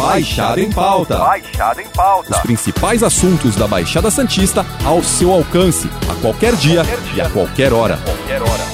Baixada em Pauta. Baixada em Pauta. Os principais assuntos da Baixada Santista ao seu alcance, a qualquer dia, Qualquer dia. e a qualquer hora. Qualquer hora.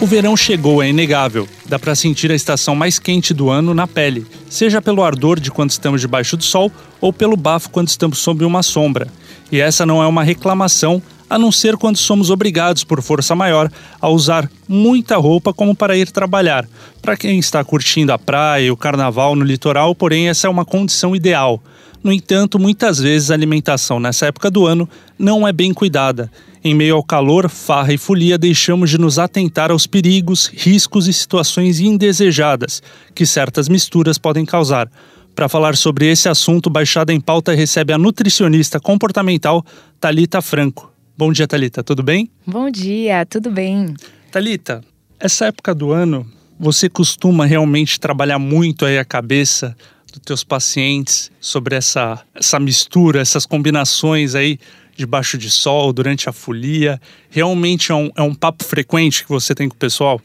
O verão chegou, é inegável. Dá pra sentir a estação mais quente do ano na pele, seja pelo ardor de quando estamos debaixo do sol ou pelo bafo quando estamos sob uma sombra. E essa não é uma reclamação, a não ser quando somos obrigados por força maior a usar muita roupa como para ir trabalhar. Para quem está curtindo a praia e o carnaval no litoral, porém, essa é uma condição ideal. No entanto, muitas vezes a alimentação nessa época do ano não é bem cuidada. Em meio ao calor, farra e folia, deixamos de nos atentar aos perigos, riscos e situações indesejadas que certas misturas podem causar. Para falar sobre esse assunto, Baixada em Pauta recebe a nutricionista comportamental Talita Franco. Bom dia, Talita, tudo bem? Bom dia, tudo bem? Talita, essa época do ano, você costuma realmente trabalhar muito aí a cabeça dos teus pacientes sobre essa, essa mistura, essas combinações aí debaixo de sol, durante a folia? Realmente é um, é um papo frequente que você tem com o pessoal?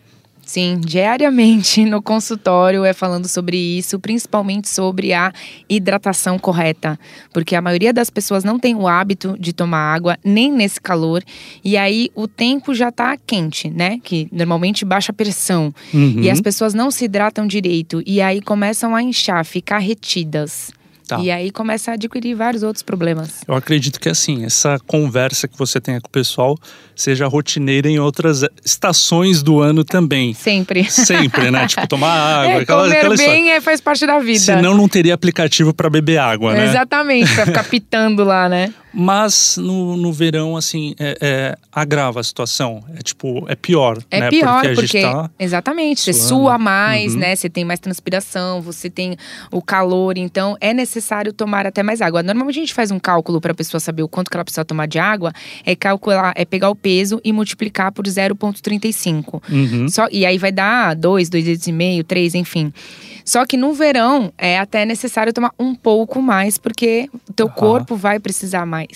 Sim, diariamente no consultório é falando sobre isso, principalmente sobre a hidratação correta, porque a maioria das pessoas não tem o hábito de tomar água nem nesse calor, e aí o tempo já tá quente, né? Que normalmente baixa a pressão, Uhum. e as pessoas não se hidratam direito, e aí começam a inchar, ficar retidas. Tá. E aí começa a adquirir vários outros problemas. Eu acredito que assim, essa conversa que você tenha com o pessoal seja rotineira em outras estações do ano também. Sempre. Sempre, né? Tipo, tomar água, é, aquela, comer aquela bem história. é, faz parte da vida. Senão não teria aplicativo para beber água, né? Exatamente, pra ficar pitando lá, né? Mas no, no verão, assim, é, é, agrava a situação. É tipo, é pior. É né? pior, porque, porque, tá. exatamente, você suando. sua mais, Uhum. né? Você tem mais transpiração, você tem o calor, então é necessário tomar até mais água. Normalmente a gente faz um cálculo para a pessoa saber o quanto que ela precisa tomar de água, é calcular, é pegar o peso e multiplicar por 0,35. Uhum. Só, e aí vai dar 2, 2 litros e meio, 3, enfim. Só que no verão é até necessário tomar um pouco mais, porque o teu Ah. corpo vai precisar mais.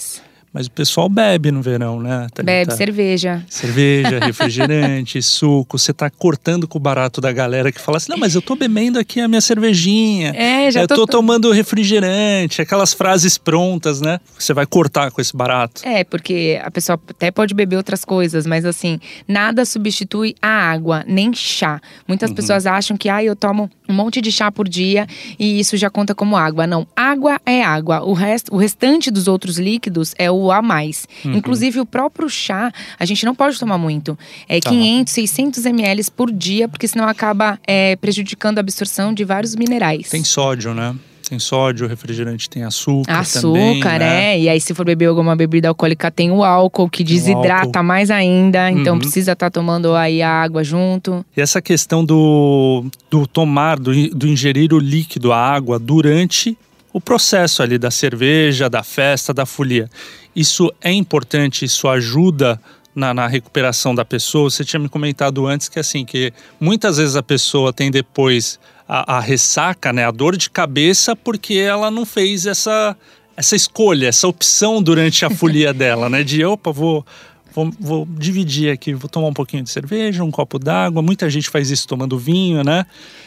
Mas o pessoal bebe no verão, né? Thalita? Bebe cerveja. Cerveja, refrigerante, suco. Você tá cortando com o barato da galera que fala assim: não, mas eu tô bebendo aqui a minha cervejinha. É, já eu tô- tô tomando refrigerante, aquelas frases prontas, né? Você vai cortar com esse barato. É, porque a pessoa até pode beber outras coisas, mas assim, nada substitui a água, nem chá. Muitas Uhum. pessoas acham que, ah, eu tomo um monte de chá por dia e isso já conta como água. Não, água é água. O, resto, o restante dos outros líquidos é o a mais. Uhum. Inclusive, o próprio chá, a gente não pode tomar muito. É Tá. 500, 600 ml por dia, porque senão acaba é, prejudicando a absorção de vários minerais. Tem sódio, né? Tem sódio, refrigerante tem açúcar. Açúcar, também, né? é. E aí, se for beber alguma bebida alcoólica, tem o álcool, que desidrata álcool. mais ainda. Então, Uhum. precisa estar tomando aí a água junto. E essa questão do, do tomar, do, do ingerir o líquido, a água, durante o processo ali da cerveja, da festa, da folia. Isso é importante, isso ajuda na, na recuperação da pessoa. Você tinha me comentado antes que assim, que muitas vezes a pessoa tem depois a, a ressaca, né, a dor de cabeça, porque ela não fez essa, essa escolha, essa opção durante a folia dela, né? De opa, vou, vou, vou dividir aqui, vou tomar um pouquinho de cerveja, um copo d'água. Muita gente faz isso tomando vinho, né?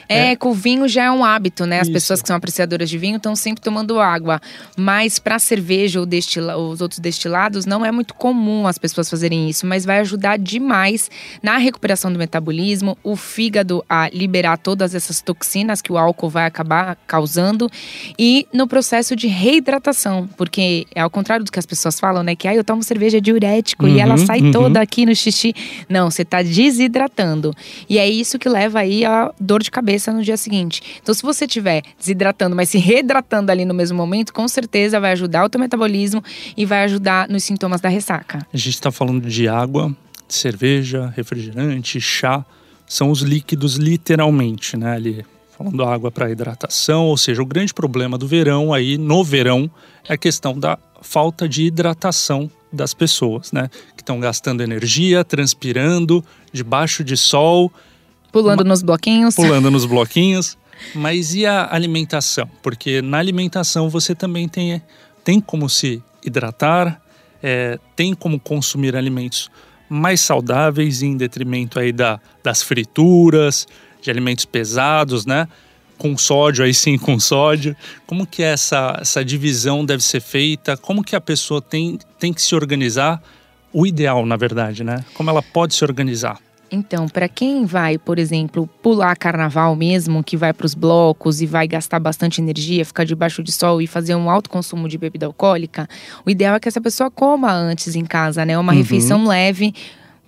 É, com o vinho já é um hábito, né? As Isso. pessoas que são apreciadoras de vinho estão sempre tomando água. Mas para cerveja ou destila, os outros destilados, não é muito comum as pessoas fazerem isso. Mas vai ajudar demais na recuperação do metabolismo, o fígado a liberar todas essas toxinas que o álcool vai acabar causando. E no processo de reidratação. Porque é ao contrário do que as pessoas falam, né? Que ah, eu tomo cerveja diurético e ela Uhum, sai uhum. toda aqui no xixi. Não, você está desidratando. E é isso que leva aí a dor de cabeça no dia seguinte. Então, se você estiver desidratando, mas se reidratando ali no mesmo momento, com certeza vai ajudar o teu metabolismo e vai ajudar nos sintomas da ressaca. A gente está falando de água, cerveja, refrigerante, chá. São os líquidos literalmente, né? Ali, falando água para hidratação. Ou seja, o grande problema do verão aí, no verão, é a questão da falta de hidratação das pessoas, né? Que estão gastando energia, transpirando, debaixo de sol, Pulando nos bloquinhos. pulando nos bloquinhos. Mas e a alimentação? Porque na alimentação você também tem, tem como se hidratar, é, tem como consumir alimentos mais saudáveis em detrimento aí da, das frituras, de alimentos pesados, né? Com sódio, aí sim com sódio. Como que essa, essa divisão deve ser feita? Como que a pessoa tem, tem que se organizar? O ideal, na verdade, né? Como ela pode se organizar? Então, para quem vai, por exemplo, pular carnaval mesmo, que vai para os blocos e vai gastar bastante energia, ficar debaixo de sol e fazer um alto consumo de bebida alcoólica, o ideal é que essa pessoa coma antes em casa, né? Uma uhum. refeição leve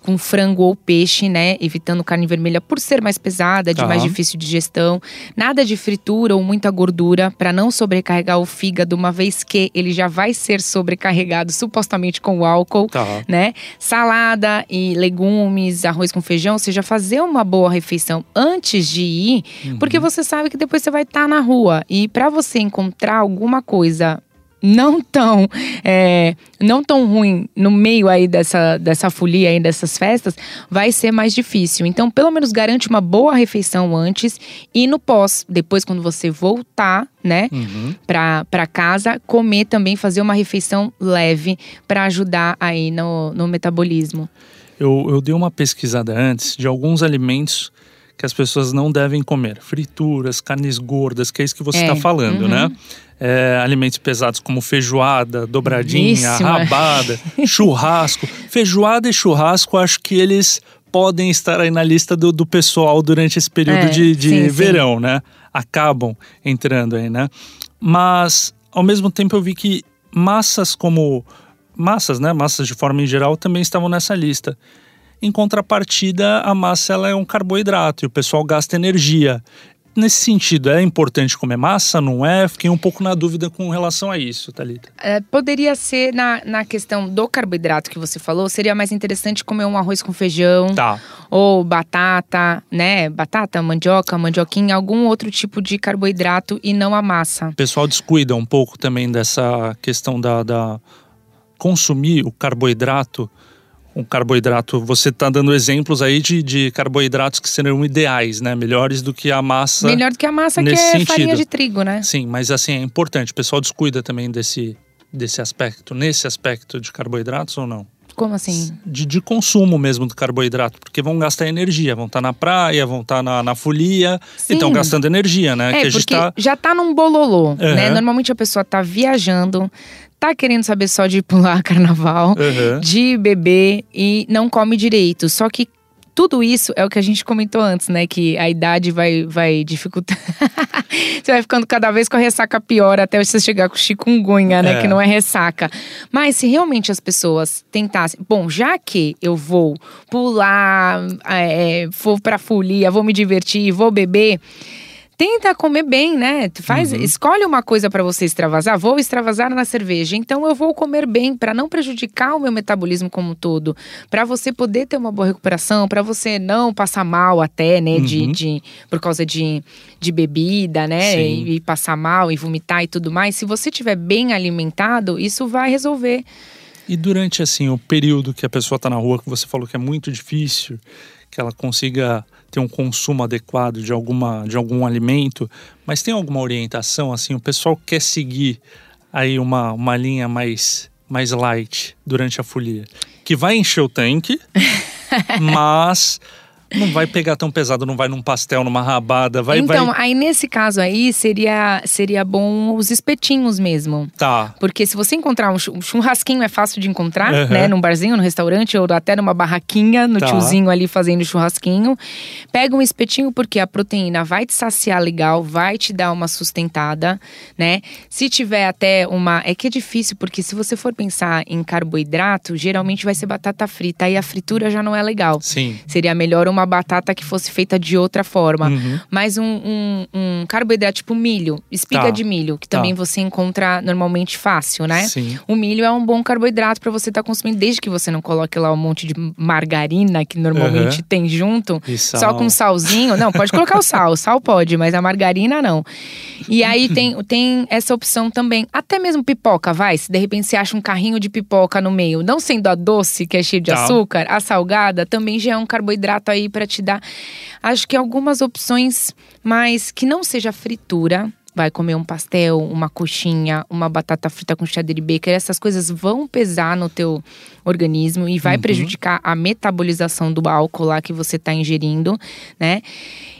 com frango ou peixe, né? Evitando carne vermelha por ser mais pesada, de tá. mais difícil digestão. Nada de fritura ou muita gordura para não sobrecarregar o fígado, uma vez que ele já vai ser sobrecarregado supostamente com o álcool, tá. né? Salada e legumes, arroz com feijão, ou seja, fazer uma boa refeição antes de ir, uhum. porque você sabe que depois você vai estar tá na rua e para você encontrar alguma coisa não tão é, não tão ruim no meio aí dessa, dessa folia aí dessas festas, vai ser mais difícil. Então, pelo menos garante uma boa refeição antes e no pós, depois quando você voltar, né, uhum. para casa, comer também, fazer uma refeição leve para ajudar aí no, no metabolismo. Eu, eu dei uma pesquisada antes de alguns alimentos que as pessoas não devem comer. Frituras, carnes gordas, que é isso que você está é. falando, uhum. né? É, alimentos pesados como feijoada, dobradinha, rabada, churrasco. Feijoada e churrasco, acho que eles podem estar aí na lista do, do pessoal durante esse período é, de, de sim, verão, sim. né? Acabam entrando aí, né? Mas, ao mesmo tempo, eu vi que massas como. Massas, né? Massas de forma em geral também estavam nessa lista. Em contrapartida, a massa ela é um carboidrato e o pessoal gasta energia. Nesse sentido, é importante comer massa, não é? Fiquei um pouco na dúvida com relação a isso, Thalita. É, poderia ser, na, na questão do carboidrato que você falou, seria mais interessante comer um arroz com feijão. Tá. Ou batata, né? Batata, mandioca, mandioquinha, algum outro tipo de carboidrato e não a massa. O pessoal descuida um pouco também dessa questão da, da consumir o carboidrato um carboidrato. Você está dando exemplos aí de, de carboidratos que serão ideais, né? Melhores do que a massa. Melhor do que a massa que é sentido. farinha de trigo, né? Sim, mas assim, é importante. O pessoal descuida também desse, desse aspecto, nesse aspecto de carboidratos ou não? Como assim? De, de consumo mesmo do carboidrato, porque vão gastar energia, vão estar tá na praia, vão estar tá na, na folia Sim. e estão gastando energia, né? É, que porque tá... já tá num bololô, uhum. né? Normalmente a pessoa tá viajando, tá querendo saber só de pular carnaval, uhum. de beber e não come direito. Só que tudo isso é o que a gente comentou antes, né? Que a idade vai, vai dificultar. você vai ficando cada vez com a ressaca pior até você chegar com chikungunya, né? É. Que não é ressaca. Mas se realmente as pessoas tentassem. Bom, já que eu vou pular, é, vou pra folia, vou me divertir, vou beber tenta comer bem, né? Faz, uhum. escolhe uma coisa para você extravasar. Vou extravasar na cerveja, então eu vou comer bem para não prejudicar o meu metabolismo como um todo, para você poder ter uma boa recuperação, para você não passar mal até, né? Uhum. De, de, por causa de, de bebida, né? E, e passar mal e vomitar e tudo mais. Se você estiver bem alimentado, isso vai resolver. E durante assim o período que a pessoa está na rua, que você falou que é muito difícil, que ela consiga ter um consumo adequado de, alguma, de algum alimento, mas tem alguma orientação assim? O pessoal quer seguir aí uma, uma linha mais, mais light durante a folia, que vai encher o tanque, mas não vai pegar tão pesado, não vai num pastel, numa rabada, vai. Então, vai... aí nesse caso aí seria, seria bom os espetinhos mesmo. Tá. Porque se você encontrar um churrasquinho é fácil de encontrar, uhum. né? Num barzinho, no restaurante, ou até numa barraquinha, no tá. tiozinho ali fazendo churrasquinho. Pega um espetinho, porque a proteína vai te saciar legal, vai te dar uma sustentada, né? Se tiver até uma. É que é difícil, porque se você for pensar em carboidrato, geralmente vai ser batata frita. Aí a fritura já não é legal. Sim. Seria melhor uma uma batata que fosse feita de outra forma. Uhum. Mas um, um, um, carboidrato tipo milho, espiga tá. de milho, que também tá. você encontra normalmente fácil, né? Sim. O milho é um bom carboidrato para você estar tá consumindo, desde que você não coloque lá um monte de margarina que normalmente uhum. tem junto, só com salzinho. Não, pode colocar o sal, o sal pode, mas a margarina não. E aí tem, tem essa opção também. Até mesmo pipoca, vai. Se de repente você acha um carrinho de pipoca no meio, não sendo a doce, que é cheio de tá. açúcar, a salgada também já é um carboidrato aí para te dar. Acho que algumas opções, mas que não seja fritura. Vai comer um pastel, uma coxinha, uma batata frita com cheddar baker. Essas coisas vão pesar no teu organismo e vai uhum. prejudicar a metabolização do álcool lá que você está ingerindo, né?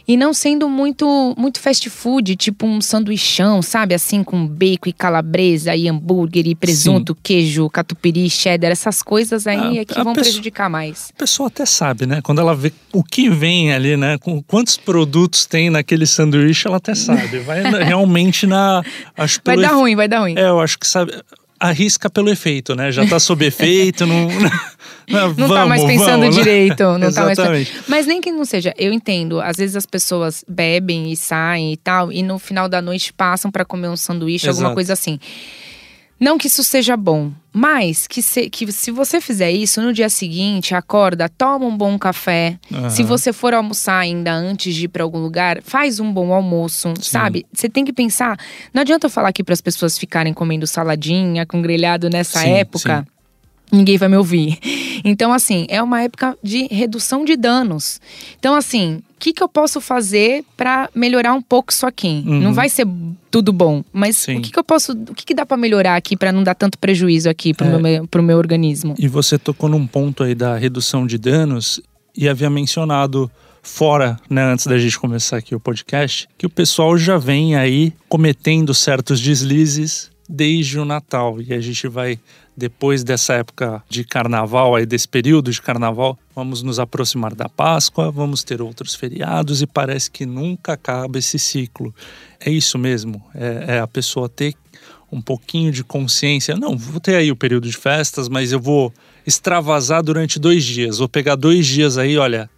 E não sendo muito muito fast food, tipo um sanduichão, sabe? Assim, com bacon e calabresa e hambúrguer e presunto, Sim. queijo, catupiry, cheddar, essas coisas aí a, é que vão pessoa, prejudicar mais. A pessoa até sabe, né? Quando ela vê o que vem ali, né? Com quantos produtos tem naquele sanduíche, ela até sabe. Vai realmente na. Acho vai dar ruim, vai dar ruim. É, eu acho que sabe arrisca pelo efeito, né? Já tá sob efeito, não. Não, não tá mais pensando vamos, né? direito. Não Exatamente. tá mais. Mas nem que não seja, eu entendo. Às vezes as pessoas bebem e saem e tal, e no final da noite passam para comer um sanduíche, Exato. alguma coisa assim. Não que isso seja bom, mas que se, que se você fizer isso no dia seguinte, acorda, toma um bom café. Uhum. Se você for almoçar ainda antes de ir para algum lugar, faz um bom almoço, Sim. sabe? Você tem que pensar. Não adianta eu falar aqui para as pessoas ficarem comendo saladinha com grelhado nessa sim, época. Sim ninguém vai me ouvir. Então, assim, é uma época de redução de danos. Então, assim, o que, que eu posso fazer para melhorar um pouco isso aqui? Uhum. Não vai ser tudo bom, mas Sim. o que, que eu posso. O que, que dá para melhorar aqui para não dar tanto prejuízo aqui para o é. meu, pro meu organismo? E você tocou num ponto aí da redução de danos e havia mencionado fora, né, antes da gente começar aqui o podcast, que o pessoal já vem aí cometendo certos deslizes desde o Natal. E a gente vai, depois dessa época de carnaval, aí desse período de carnaval, vamos nos aproximar da Páscoa, vamos ter outros feriados e parece que nunca acaba esse ciclo. É isso mesmo, é, é a pessoa ter um pouquinho de consciência. Não, vou ter aí o período de festas, mas eu vou extravasar durante dois dias. Vou pegar dois dias aí, olha,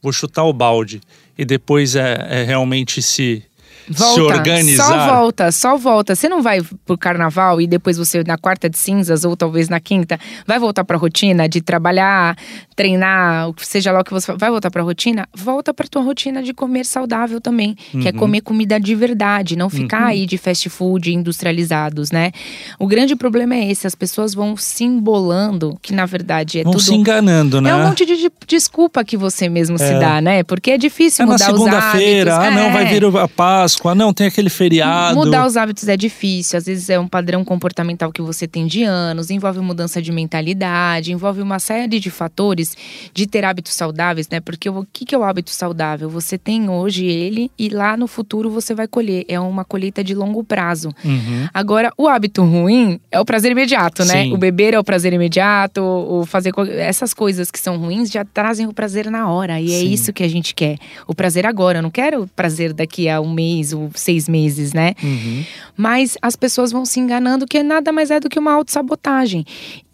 vou chutar o balde. E depois é, é realmente se volta, se organizar. Só volta, só volta. Você não vai pro carnaval e depois você, na quarta de cinzas ou talvez na quinta, vai voltar pra rotina de trabalhar, treinar, seja lá o que você vai voltar pra rotina? Volta pra tua rotina de comer saudável também, uhum. que é uhum. comer comida de verdade, não ficar uhum. aí de fast food industrializados, né? O grande problema é esse, as pessoas vão se embolando, que na verdade é vão tudo. se enganando, né? É um monte de desculpa que você mesmo é. se dá, né? Porque é difícil é mudar os hábitos. Na segunda-feira, ah, não, vai é. vir a Páscoa Páscoa, não, tem aquele feriado. Mudar os hábitos é difícil, às vezes é um padrão comportamental que você tem de anos, envolve mudança de mentalidade, envolve uma série de fatores de ter hábitos saudáveis, né? Porque o que é o hábito saudável? Você tem hoje ele e lá no futuro você vai colher. É uma colheita de longo prazo. Uhum. Agora, o hábito ruim é o prazer imediato, né? Sim. O beber é o prazer imediato, o fazer essas coisas que são ruins já trazem o prazer na hora. E é Sim. é isso que a gente quer. O prazer agora. Eu não quero o prazer daqui a um mês ou seis meses, né? Uhum. Mas as pessoas vão se enganando que nada mais é do que uma autossabotagem.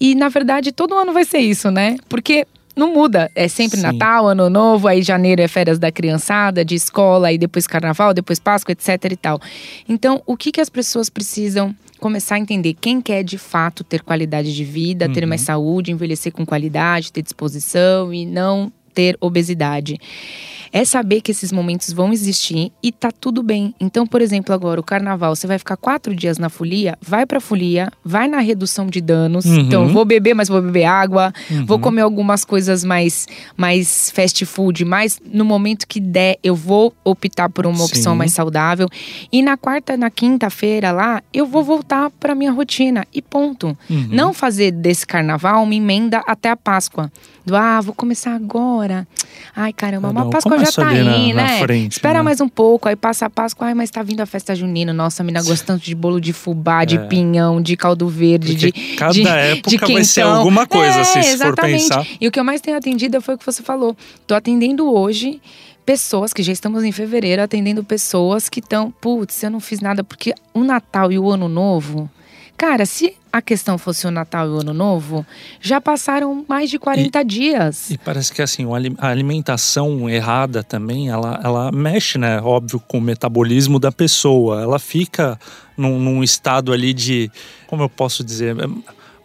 E na verdade, todo ano vai ser isso, né? Porque não muda. É sempre Sim. Natal, Ano Novo, aí janeiro é férias da criançada, de escola, aí depois Carnaval, depois Páscoa, etc e tal. Então, o que, que as pessoas precisam começar a entender? Quem quer de fato ter qualidade de vida, uhum. ter mais saúde, envelhecer com qualidade, ter disposição e não ter obesidade é saber que esses momentos vão existir e tá tudo bem. Então, por exemplo, agora o carnaval, você vai ficar quatro dias na folia, vai pra folia, vai na redução de danos. Uhum. Então, vou beber, mas vou beber água, uhum. vou comer algumas coisas mais, mais fast food, mas no momento que der, eu vou optar por uma opção Sim. mais saudável. E na quarta, na quinta-feira lá, eu vou voltar pra minha rotina e ponto. Uhum. Não fazer desse carnaval uma emenda até a Páscoa. Do, ah, vou começar agora. Ai, caramba, uma Páscoa já tá aí, na, né? frente, Espera né? mais um pouco, aí passa a Páscoa, ai, mas tá vindo a festa junina. Nossa, a mina gostando de bolo de fubá, de é. pinhão, de caldo verde, Porque de. Cada de, época de vai ser alguma coisa, é, assim, se exatamente. for pensar. E o que eu mais tenho atendido foi o que você falou. Tô atendendo hoje pessoas que já estamos em fevereiro atendendo pessoas que estão, putz, eu não fiz nada porque o Natal e o Ano Novo Cara, se a questão fosse o Natal e o Ano Novo, já passaram mais de 40 e, dias. E parece que assim, a alimentação errada também, ela, ela mexe, né? Óbvio, com o metabolismo da pessoa. Ela fica num, num estado ali de, como eu posso dizer,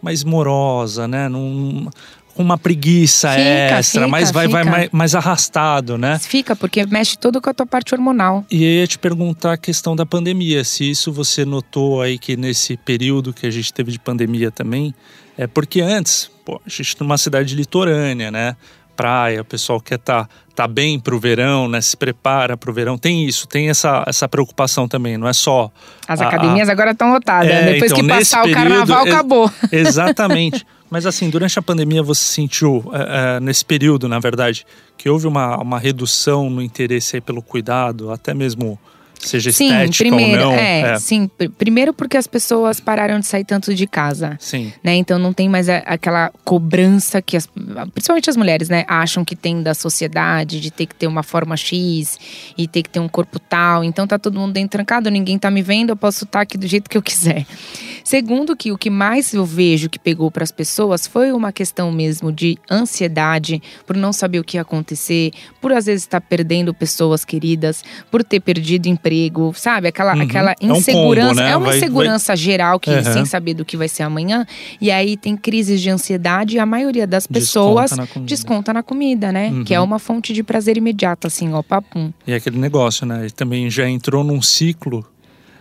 mais morosa, né? Num, com uma preguiça fica, extra, fica, mas vai, vai mais, mais, arrastado, né? Fica, porque mexe todo com a tua parte hormonal. E eu ia te perguntar a questão da pandemia, se isso você notou aí que nesse período que a gente teve de pandemia também, é porque antes, pô, a gente numa cidade litorânea, né? Praia, o pessoal quer estar tá, tá bem pro verão, né? Se prepara pro verão. Tem isso, tem essa, essa preocupação também, não é só. As a, academias a... agora estão lotadas. É, Depois então, que passar o carnaval, acabou. Exatamente. Mas assim, durante a pandemia você sentiu, é, é, nesse período, na verdade, que houve uma, uma redução no interesse pelo cuidado, até mesmo seja sim, estética primeiro, ou não? É, sim. Pr- Primeiro porque as pessoas pararam de sair tanto de casa. Sim. né? Então não tem mais a- aquela cobrança que as, principalmente as mulheres, né, acham que tem da sociedade de ter que ter uma forma X e ter que ter um corpo tal. Então tá todo mundo dentro trancado, ninguém tá me vendo, eu posso estar aqui do jeito que eu quiser. Segundo que o que mais eu vejo que pegou para as pessoas foi uma questão mesmo de ansiedade, por não saber o que ia acontecer, por às vezes estar perdendo pessoas queridas, por ter perdido emprego, sabe? Aquela Uhum. aquela É um combo, insegurança, né? é uma Vai- vai- insegurança geral que Uhum. sem saber do que vai ser amanhã. E aí tem crises de ansiedade e a maioria das Desconta pessoas na comida. desconta na comida, né? Uhum. Que é uma fonte de prazer imediato, assim, ó, papum. E aquele negócio, né? Ele também já entrou num ciclo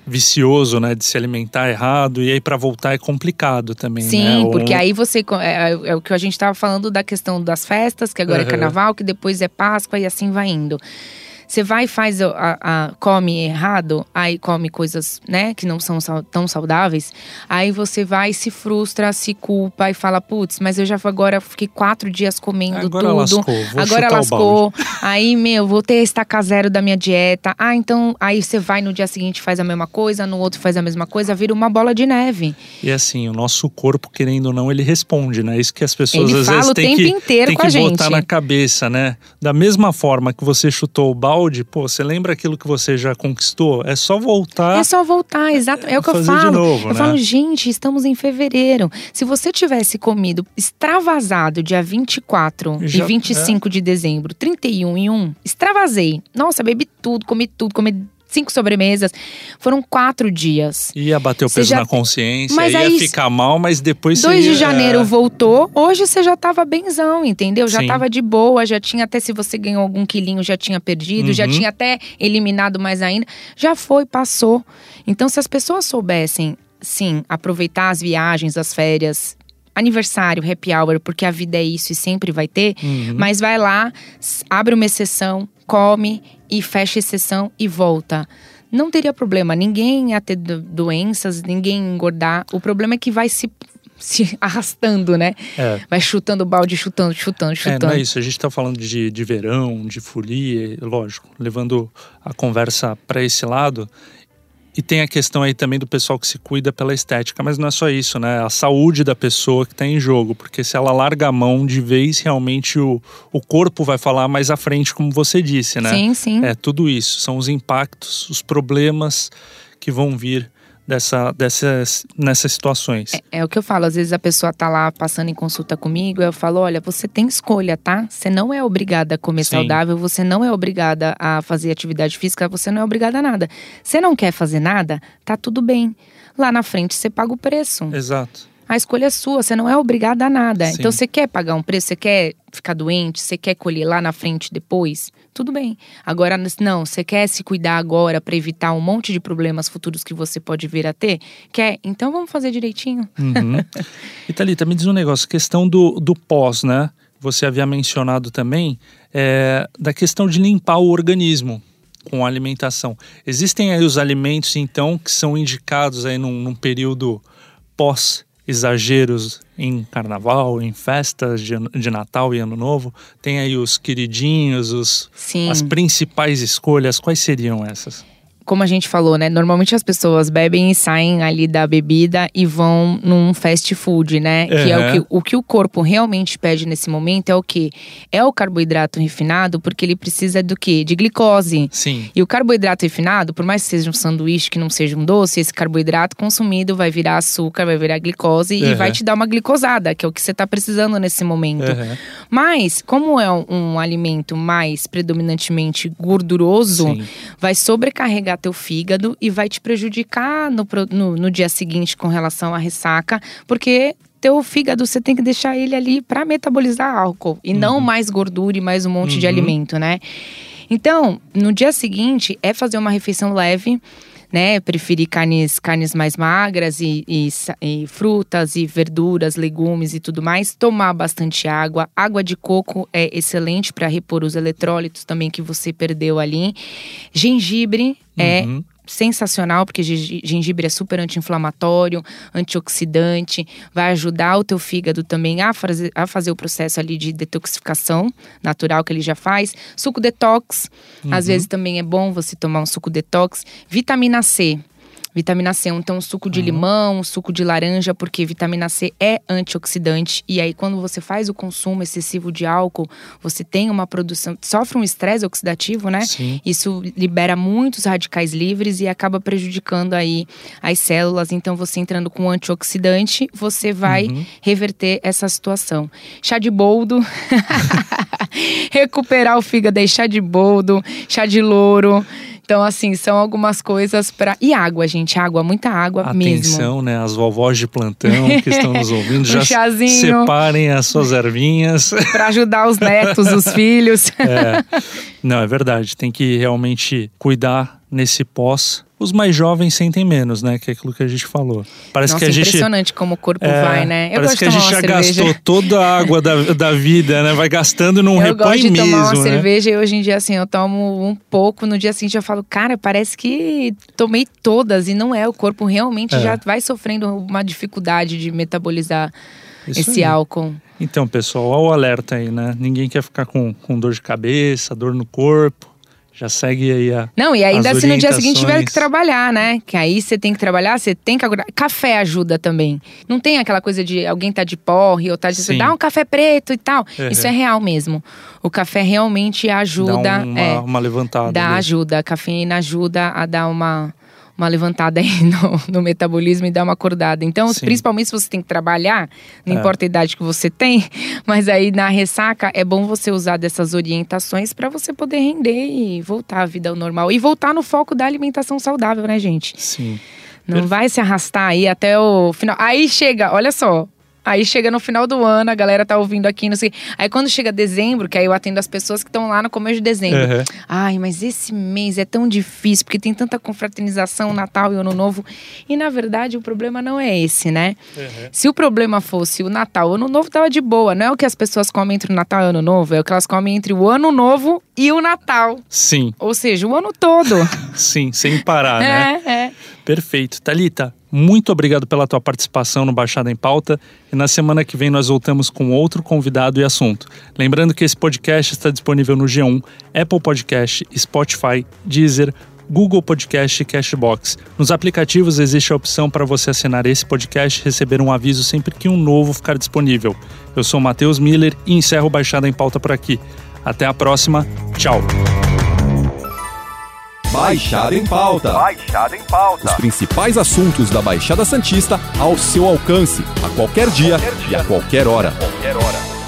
vicioso, né? De se alimentar errado. E aí para voltar é complicado também, né? Sim, Ou- porque aí você. co- É, é o que a gente estava falando da questão das festas, que agora é Uhum. carnaval, que depois é Páscoa e assim vai indo. Você vai e faz a, a- come errado, aí come coisas, né, que não são tão saudáveis. Aí você vai, se frustra, se culpa e fala, putz, mas eu já agora fiquei quatro dias comendo Agora tudo. lascou, vou agora lascou. Aí, meu, vou ter estaca zero da minha dieta. Ah, então aí você vai no dia seguinte faz a mesma coisa, no outro faz a mesma coisa, vira uma bola de neve. E assim, o nosso corpo, querendo ou não, ele responde, né? Isso que as pessoas Ele às vezes têm que, com que botar gente. na cabeça, né? Da mesma forma que você chutou o balde, pô, você lembra aquilo que você já conquistou? É só voltar. É só voltar, exato. É o que eu fazer de falo. novo, eu né? falo, gente, estamos em fevereiro. Se você tivesse comido extravasado dia 24 Já- é. e 25 de dezembro, 31 e 1, extravasei. Nossa, bebi tudo, comi tudo, comi cinco sobremesas. Foram quatro dias. Ia bater o peso já- na consciência, Mas ia aí- ficar mal, mas depois 2 você de ia- janeiro é, voltou, hoje você já tava benzão, entendeu? Já Sim. tava de boa, já tinha até se você ganhou algum quilinho, já tinha perdido, já Uhum. tinha até eliminado mais ainda. Já foi, passou. Então, se as pessoas soubessem, sim, aproveitar as viagens, as férias, aniversário, happy hour, porque a vida é isso e sempre vai ter, Uhum. mas vai lá, abre uma exceção, come e fecha a exceção e volta. Não teria problema, ninguém ia ter do- doenças, ninguém engordar. O problema é que vai se, se arrastando, né? É. Vai chutando o balde, chutando, chutando, É, chutando. não é isso. A gente tá falando de, de verão, de folia, lógico, levando a conversa para esse lado. E tem a questão aí também do pessoal que se cuida pela estética, mas não é só isso, né? A saúde da pessoa que tá em jogo, porque se ela larga a mão de vez, realmente o, o corpo vai falar mais à frente, como você disse, né? Sim, sim. É tudo isso, são os impactos, os problemas que vão vir dessa, dessas, nessas situações. É o que eu falo, às vezes a pessoa tá lá passando em consulta comigo, eu falo, olha, você tem escolha, tá? Você não é obrigada a comer Sim. saudável, você não é obrigada a fazer atividade física, você não é obrigada a nada. Você não quer fazer nada, tá tudo bem. Lá na frente você paga o preço. Exato. A escolha é sua, você não é obrigada a nada. Sim. Então você quer pagar um preço, você quer ficar doente, você quer colher lá na frente depois, tudo bem. Agora não, você quer se cuidar agora para evitar um monte de problemas futuros que você pode vir a ter? Quer? Então vamos fazer direitinho. Uhum. e Thalita, me diz um negócio, questão do, do pós, né? Você havia mencionado também é, da questão de limpar o organismo com a alimentação. Existem aí os alimentos, então, que são indicados aí num, num período pós exageros em carnaval, em festas de, de Natal e Ano Novo. Tem aí os queridinhos, os, Sim. as principais escolhas. Quais seriam essas? Como a gente falou, né? Normalmente as pessoas bebem e saem ali da bebida e vão num fast food, né? Que é o Uhum. que, o que o corpo realmente pede nesse momento é o quê? É o carboidrato refinado, porque ele precisa do quê? De glicose. Sim. E o carboidrato refinado, por mais que seja um sanduíche que não seja um doce, esse carboidrato consumido vai virar açúcar, vai virar glicose e Uhum. vai te dar uma glicosada, que é o que você está precisando nesse momento. Uhum. Mas, como é um, um alimento mais predominantemente gorduroso, Sim. vai sobrecarregar teu fígado e vai te prejudicar no, no, no dia seguinte com relação à ressaca, porque teu fígado você tem que deixar ele ali para metabolizar álcool e não mais gordura e mais um monte de Uhum. alimento, né? Então, no dia seguinte é fazer uma refeição leve, né? Preferir carnes, carnes mais magras e, e e frutas e verduras, legumes e tudo mais. Tomar bastante água. Água de coco é excelente para repor os eletrólitos também que você perdeu ali. Gengibre é Uhum. Sensacional, porque gengibre é super anti-inflamatório, antioxidante, vai ajudar o teu fígado também a fazer, a fazer o processo ali de detoxificação natural que ele já faz. Suco detox, uhum. às vezes também é bom você tomar um suco detox. Vitamina C. Vitamina C, então suco de uhum. limão, suco de laranja, porque vitamina C é antioxidante. E aí, quando você faz o consumo excessivo de álcool, você tem uma produção, sofre um estresse oxidativo, né? Sim. Isso libera muitos radicais livres e acaba prejudicando aí as células. Então, você entrando com antioxidante, você vai uhum. reverter essa situação. Chá de boldo. Recuperar o fígado aí, chá de boldo, chá de louro. Então, assim, são algumas coisas para. E água, gente, água, muita água Atenção, mesmo. Atenção, né? As vovós de plantão que estão nos ouvindo, um já chazinho, separem as suas ervinhas. para ajudar os netos, os filhos. É. Não, é verdade. Tem que realmente cuidar nesse pós os mais jovens sentem menos, né? Que é aquilo que a gente falou. Parece Nossa, que a gente. impressionante como o corpo é, vai, né? Eu parece que a gente já cerveja. gastou toda a água da, da vida, né? Vai gastando e não eu repõe mesmo. Eu gosto de tomar uma né? cerveja e hoje em dia, assim, eu tomo um pouco. No dia seguinte eu falo, cara, parece que tomei todas. E não é. O corpo realmente é. já vai sofrendo uma dificuldade de metabolizar Isso esse aí. álcool. Então, pessoal, olha o alerta aí, né? Ninguém quer ficar com, com dor de cabeça, dor no corpo. Já segue aí a. Não, e ainda se no dia seguinte tiver que trabalhar, né? Que aí você tem que trabalhar, você tem que acordar. Café ajuda também. Não tem aquela coisa de alguém tá de porre ou tá de. Sim. Dá um café preto e tal. Uhum. Isso é real mesmo. O café realmente ajuda. Dá uma, é, uma levantada. Dá ajuda. A cafeína ajuda a dar uma uma levantada aí no, no, metabolismo e dar uma acordada. Então, Sim. principalmente se você tem que trabalhar, não é. importa a idade que você tem, mas aí na ressaca é bom você usar dessas orientações para você poder render e voltar à vida ao normal. E voltar no foco da alimentação saudável, né, gente? Sim. Não Perfeito. vai se arrastar aí até o final. Aí chega, olha só, Aí chega no final do ano, a galera tá ouvindo aqui, não sei. Aí quando chega dezembro, que aí eu atendo as pessoas que estão lá no começo de dezembro. Uhum. Ai, mas esse mês é tão difícil, porque tem tanta confraternização, Natal e Ano Novo. E na verdade o problema não é esse, né? Uhum. Se o problema fosse o Natal, o Ano Novo tava de boa. Não é o que as pessoas comem entre o Natal e o Ano Novo, é o que elas comem entre o Ano Novo e o Natal. Sim. Ou seja, o ano todo. Sim, sem parar, né? É, é. Perfeito. Talita, muito obrigado pela tua participação no Baixada em Pauta e na semana que vem nós voltamos com outro convidado e assunto. Lembrando que esse podcast está disponível no G1, Apple Podcast, Spotify, Deezer, Google Podcast e Cashbox. Nos aplicativos existe a opção para você assinar esse podcast e receber um aviso sempre que um novo ficar disponível. Eu sou Matheus Miller e encerro o Baixada em Pauta por aqui. Até a próxima. Tchau. Baixada em Pauta. Baixada em Pauta. Os principais assuntos da Baixada Santista ao seu alcance, a qualquer dia, qualquer dia. e a qualquer hora. Qualquer hora.